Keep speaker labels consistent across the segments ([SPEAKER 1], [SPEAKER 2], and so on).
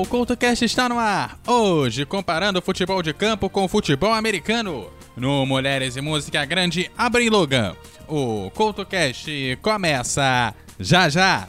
[SPEAKER 1] o CoutoCast está no ar. Hoje, comparando o futebol de campo com o futebol americano. No Mulheres e Música Grande, Abrem Logan. O CoutoCast começa já já.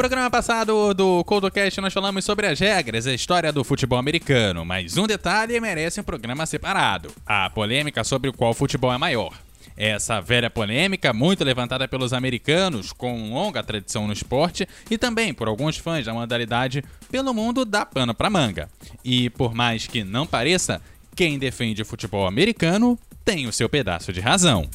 [SPEAKER 1] Programa passado do ColdCast nós falamos sobre as regras e a história do futebol americano, mas um detalhe merece um programa separado: a polêmica sobre qual futebol é maior. Essa velha polêmica, muito levantada pelos americanos, com longa tradição no esporte, e também por alguns fãs da modalidade pelo mundo, dá pano pra manga. E por mais que não pareça, quem defende o futebol americano tem o seu pedaço de razão.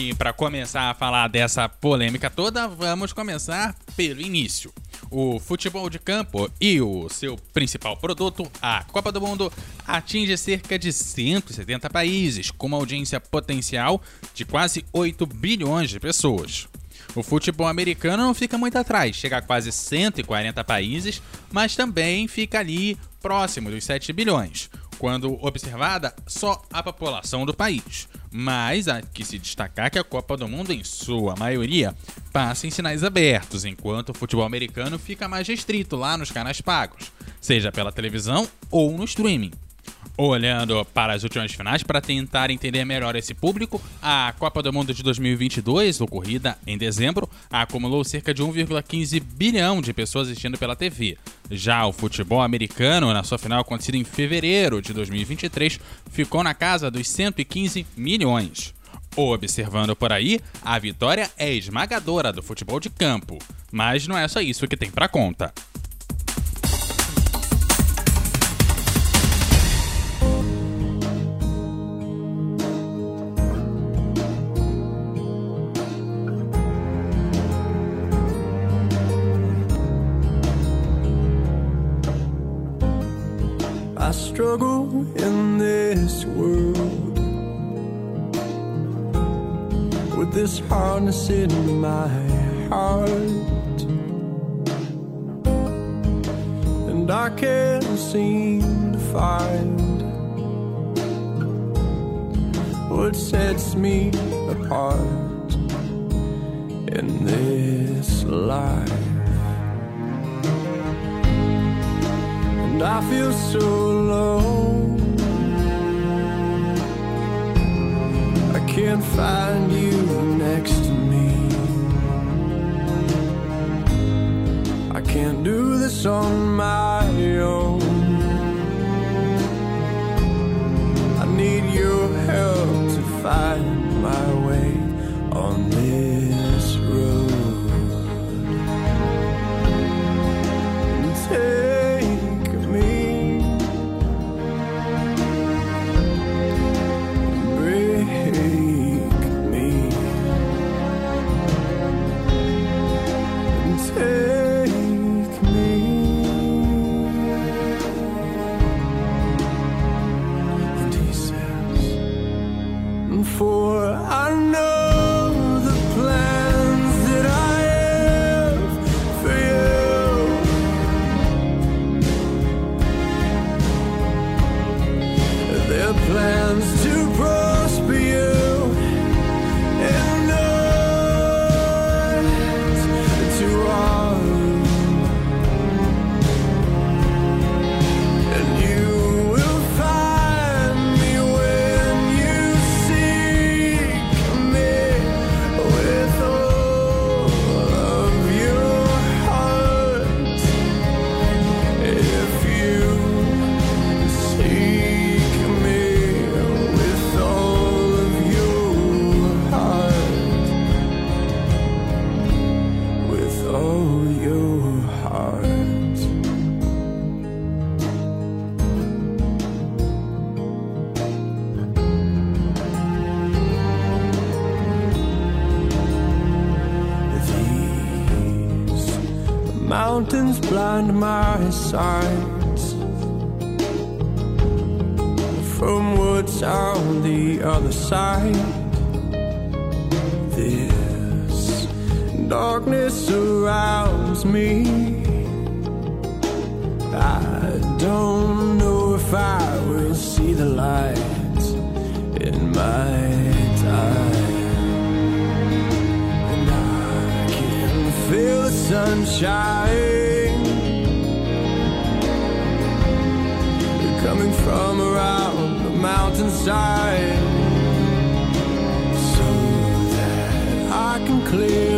[SPEAKER 1] E para começar a falar dessa polêmica toda, vamos começar pelo início. O futebol de campo e o seu principal produto, a Copa do Mundo, atinge cerca de 170 países, com uma audiência potencial de quase 8 bilhões de pessoas. O futebol americano não fica muito atrás, chega a quase 140 países, mas também fica ali próximo dos 7 bilhões, quando observada só a população do país. Mas há que se destacar que a Copa do Mundo, em sua maioria, passa em sinais abertos, enquanto o futebol americano fica mais restrito lá nos canais pagos, seja pela televisão ou no streaming. Olhando para as últimas finais para tentar entender melhor esse público, a Copa do Mundo de 2022, ocorrida em dezembro, acumulou cerca de 1,15 bilhão de pessoas assistindo pela TV. Já o futebol americano, na sua final acontecida em fevereiro de 2023, ficou na casa dos 115 milhões. Observando por aí, a vitória é esmagadora do futebol de campo, mas não é só isso que tem para conta.
[SPEAKER 2] This hardness in my heart, and I can't seem to find what sets me apart in this life. and I feel so alone. Can't find you next to me. I can't do this on my I know blind my sight from what's on the other side. This darkness surrounds me. I don't know if I will see the light in my time. And I can feel the sunshine coming from around the mountainside so that I can clearly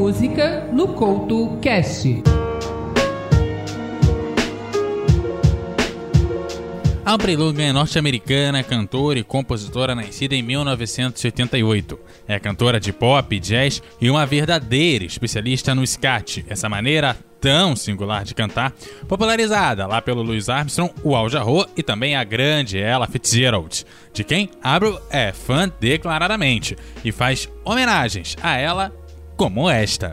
[SPEAKER 3] Música no Couto Cast.
[SPEAKER 1] Aubrey Logan é norte-americana, cantora e compositora nascida em 1988. É cantora de pop, jazz e uma verdadeira especialista no scat, essa maneira tão singular de cantar, popularizada lá pelo Louis Armstrong, o Al Jarreau e também a grande Ella Fitzgerald, de quem Abreu é fã declaradamente e faz homenagens a ela como esta.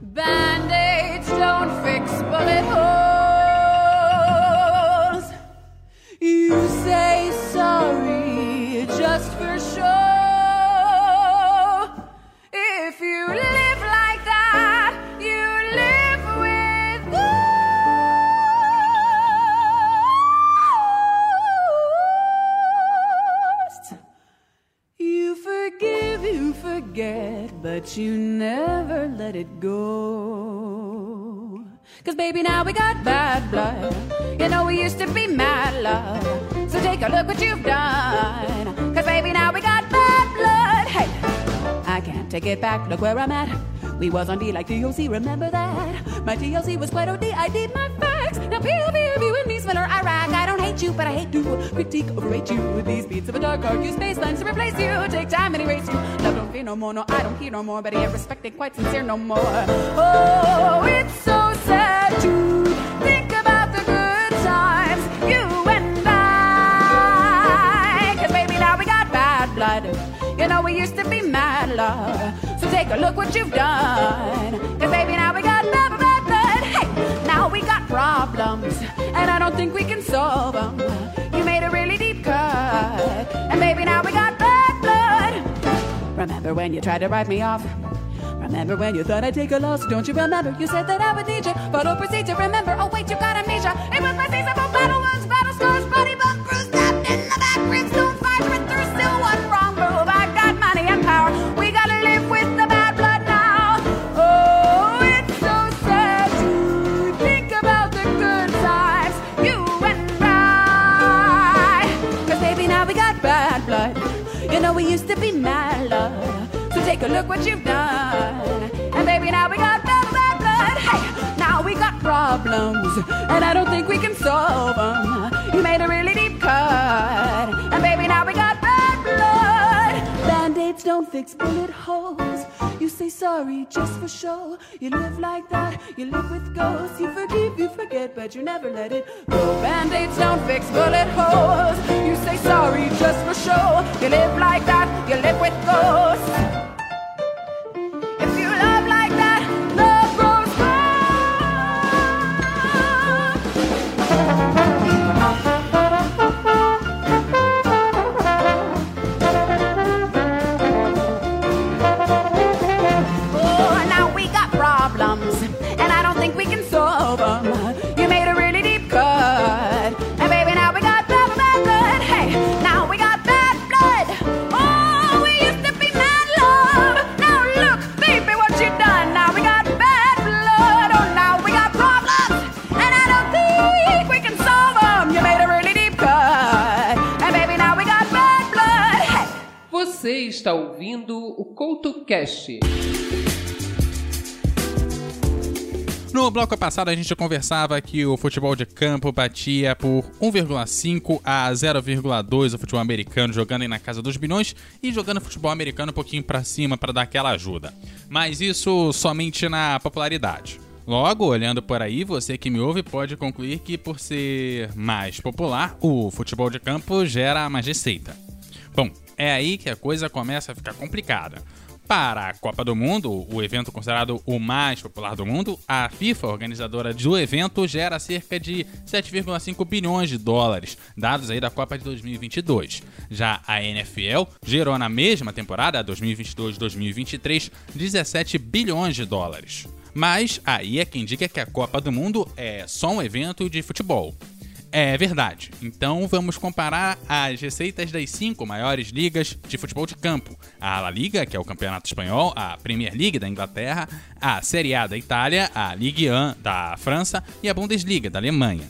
[SPEAKER 4] Band-aids don't fix bullet holes. But you never let it go. Cause baby, now we got bad blood. You know we used to be mad love. So take a look what you've done. Cause baby, now we got bad blood. Hey, I can't take it back. Look where I'm at. We was on D like DOC, remember that? My TLC was quite OD, I did my facts. Now PLV, when me Miller, Iraq. I don't hate you, but I hate to critique or rate you. With these beats of a dark argue space lines to replace you. Take time and erase you. Love don't fear no more, no, I don't hear no more. But I ain't respected, quite sincere no more. Oh, it's so sad to think about the good times you and I. Cause baby, now we got bad blood. You know, we used to be mad love. A look what you've done. Cause baby, now we got bad, bad blood. Hey, now we got problems. And I don't think we can solve them. You made a really deep cut. And baby, now we got bad blood. Remember when you tried to write me off? Remember when you thought I'd take a loss? Don't you remember? You said that I would need you. Follow procedure, remember? Oh, wait, you got amnesia. It was my Look what you've done. And baby, now we got bad, bad blood. Hey, now we got problems. And I don't think we can solve them. You made a really deep cut. And baby, now we got bad blood. Band-aids don't fix bullet holes. You say sorry just for show. You live like that, you live with ghosts. You forgive, you forget, but you never let it go. Band-aids don't fix bullet holes. You say sorry just for show. You live like that, you live with ghosts.
[SPEAKER 3] Está ouvindo o CoutoCast.
[SPEAKER 1] No bloco passado, a gente conversava que o futebol de campo batia por 1,5 a 0,2 o futebol americano, jogando aí na casa dos bilhões e jogando futebol americano um pouquinho pra cima para dar aquela ajuda. Mas isso somente na popularidade. Logo, olhando por aí, você que me ouve pode concluir que por ser mais popular, o futebol de campo gera mais receita. Bom, é aí que a coisa começa a ficar complicada. Para a Copa do Mundo, o evento considerado o mais popular do mundo, a FIFA, organizadora do evento, gera cerca de 7,5 bilhões de dólares, dados aí da Copa de 2022. Já a NFL gerou na mesma temporada, 2022-2023, 17 bilhões de dólares. Mas aí é quem diga que a Copa do Mundo é só um evento de futebol. É verdade. Então vamos comparar as receitas das cinco maiores ligas de futebol de campo: a La Liga, que é o campeonato espanhol, a Premier League da Inglaterra, a Série A da Itália, a Ligue 1 da França e a Bundesliga da Alemanha.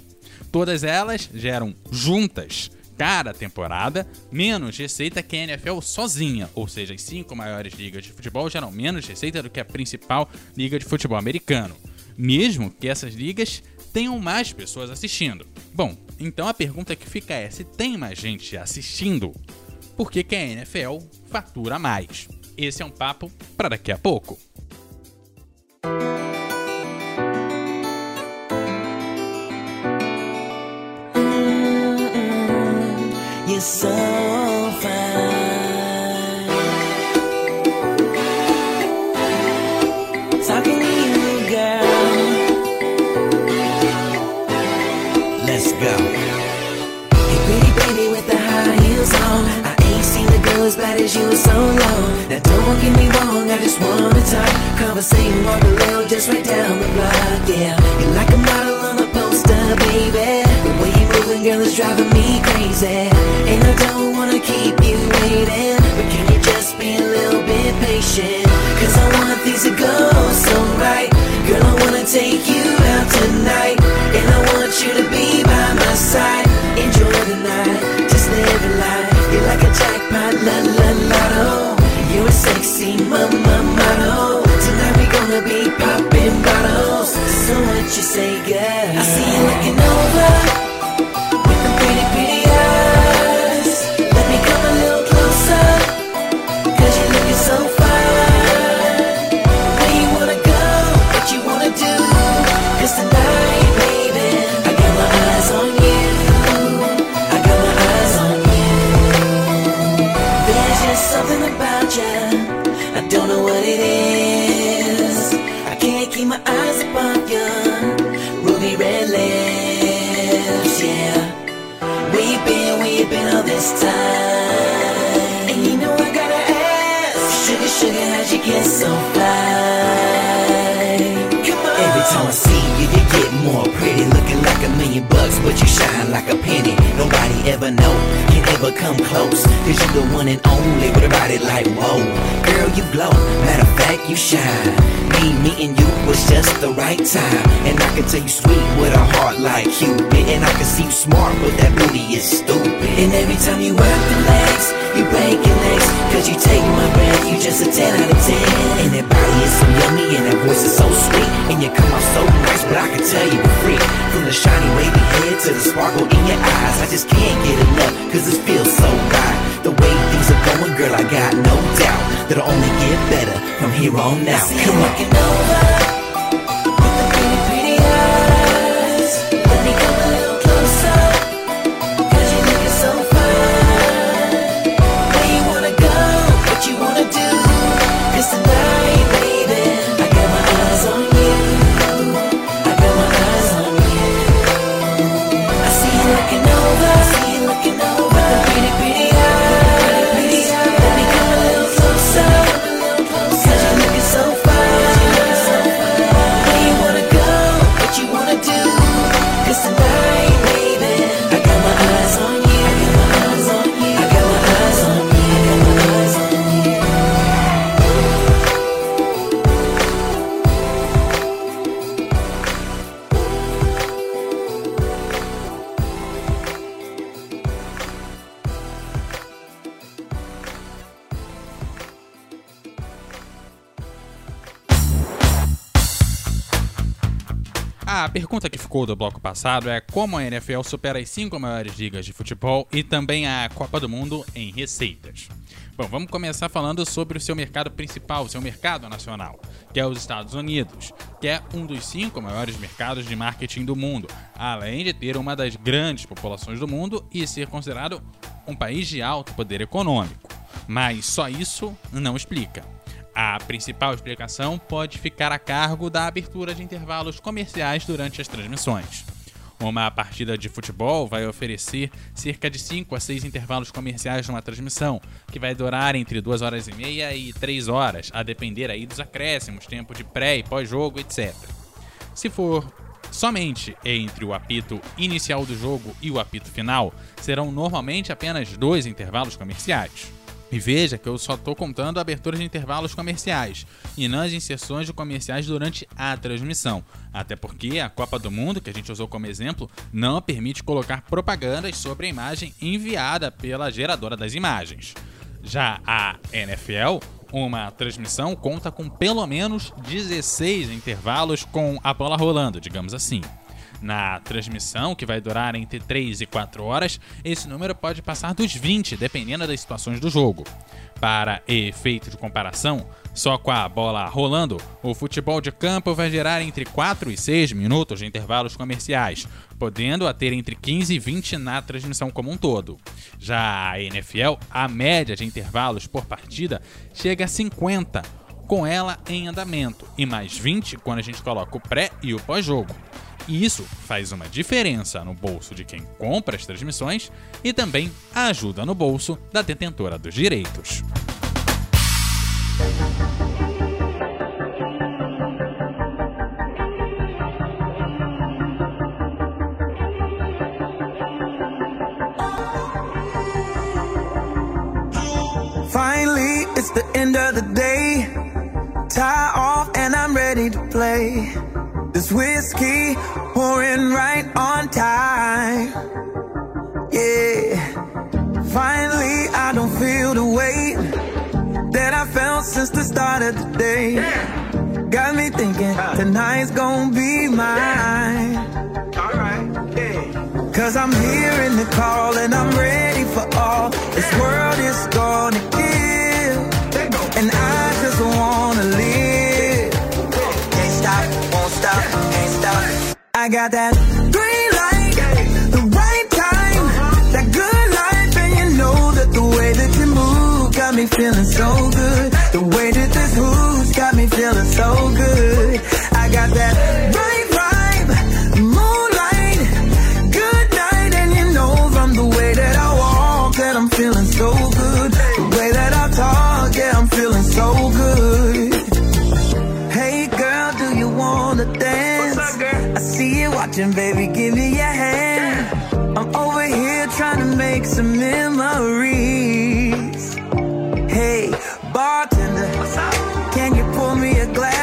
[SPEAKER 1] Todas elas geram juntas cada temporada menos receita que a NFL sozinha, ou seja, as cinco maiores ligas de futebol geram menos receita do que a principal liga de futebol americano, mesmo que essas ligas tenham mais pessoas assistindo. Bom, então a pergunta que fica é: se tem mais gente assistindo, por que, que a NFL fatura mais? Esse é um papo para daqui a pouco.
[SPEAKER 5] You're go. Hey, pretty baby with the high heels on. I ain't seen a girl as bad as you in so long. Now don't get me wrong, I just wanna talk. Conversating on the rail just right down the block, yeah. You're like a model on a poster, baby. The way you're moving, girl, is driving me crazy. And I don't wanna keep you waiting, but can you just be a little bit patient? Cause I want things to go so right. Girl, I wanna take you out tonight, and I want you to be. my la la lotto. You a sexy mama model. Tonight we gonna be popping bottles. So what you say, girl? I see you looking over. This time? And you know I gotta ask, sugar, sugar, how'd you get so fly? Every time I see you, you get more pretty, looking like a million bucks, but you shine like Nobody ever know, can ever come close, cause you the one and only with a body like whoa. Girl, you glow, matter of fact, you shine. Me meeting you was just the right time, and I can tell you sweet with a heart like Cupid, and I can see you smart, but that booty is stupid. And every time you work the legs, you break your legs, cause you take my breath, you just a 10 out of 10. And that body is so yummy, and that voice is so sweet, and you come off so nice, but I can tell you sparkle in your eyes, I just can't get enough, cause it feels so right. The way things are going, girl, I got no doubt that'll only get better from here on out. Come on. Over
[SPEAKER 1] ficou do bloco passado é como a NFL supera as cinco maiores ligas de futebol e também a Copa do Mundo em receitas. Bom, vamos começar falando sobre o seu mercado principal, o seu mercado nacional, que é os Estados Unidos, que é um dos cinco maiores mercados de marketing do mundo, além de ter uma das grandes populações do mundo e ser considerado um país de alto poder econômico. Mas só isso não explica. A principal explicação pode ficar a cargo da abertura de intervalos comerciais durante as transmissões. Uma partida de futebol vai oferecer cerca de 5 a 6 intervalos comerciais numa transmissão, que vai durar entre 2 horas e meia e 3 horas, a depender aí dos acréscimos, tempo de pré e pós-jogo, etc. Se for somente entre o apito inicial do jogo e o apito final, serão normalmente apenas dois intervalos comerciais. E veja que eu só estou contando a abertura de intervalos comerciais e não as inserções de comerciais durante a transmissão. Até porque a Copa do Mundo, que a gente usou como exemplo, não permite colocar propagandas sobre a imagem enviada pela geradora das imagens. Já a NFL, uma transmissão conta com pelo menos 16 intervalos com a bola rolando, digamos assim. Na transmissão, que vai durar entre 3 e 4 horas, esse número pode passar dos 20, dependendo das situações do jogo. Para efeito de comparação, só com a bola rolando, o futebol de campo vai gerar entre 4 e 6 minutos de intervalos comerciais, podendo a ter entre 15 e 20 na transmissão como um todo. Já a NFL, a média de intervalos por partida chega a 50, com ela em andamento, e mais 20 quando a gente coloca o pré e o pós-jogo. E isso faz uma diferença no bolso de quem compra as transmissões e também ajuda no bolso da detentora dos direitos.
[SPEAKER 2] Finally, it's the end of the day. Tie off and I'm ready to play. whiskey pouring right on time. Yeah, finally I don't feel the weight
[SPEAKER 6] that I felt since the start of the day. Yeah. Got me thinking tonight's gonna be mine. Yeah. Alright, yeah. Cause I'm hearing the call and I'm ready for all. This world is gonna I got that green light, the right time, that good life, and you know that the way that you move got me feeling so good. The way that this hood's got me feeling so good. bartender. Can you pour me a glass?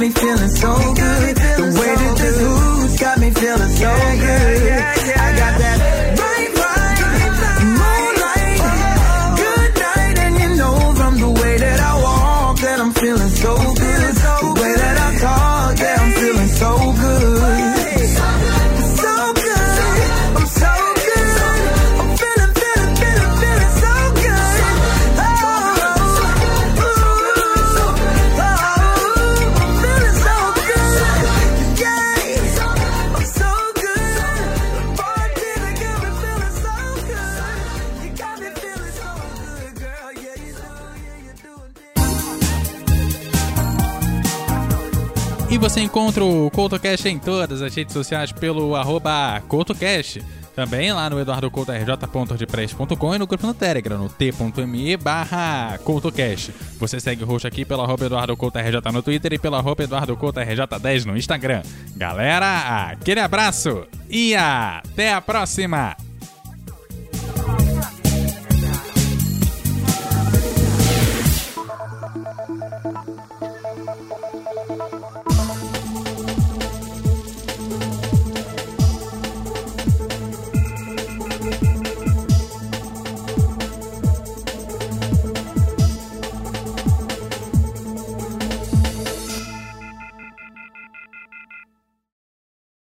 [SPEAKER 6] me feeling so good.
[SPEAKER 1] você encontra o CoutoCast em todas as redes sociais pelo arroba CoutoCast. Também lá no eduardocoutorj.ordpress.com e no grupo no Telegram, no t.me barra CoutoCast. Você segue o roxo aqui pelo arroba eduardocoutorj no Twitter e pelo arroba eduardocoutorj10 no Instagram. Galera, aquele abraço e até a próxima!